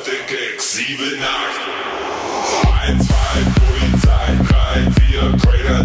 Monate Gags, sieben, acht. 1, 2, Polizei, 3, 4, Crater,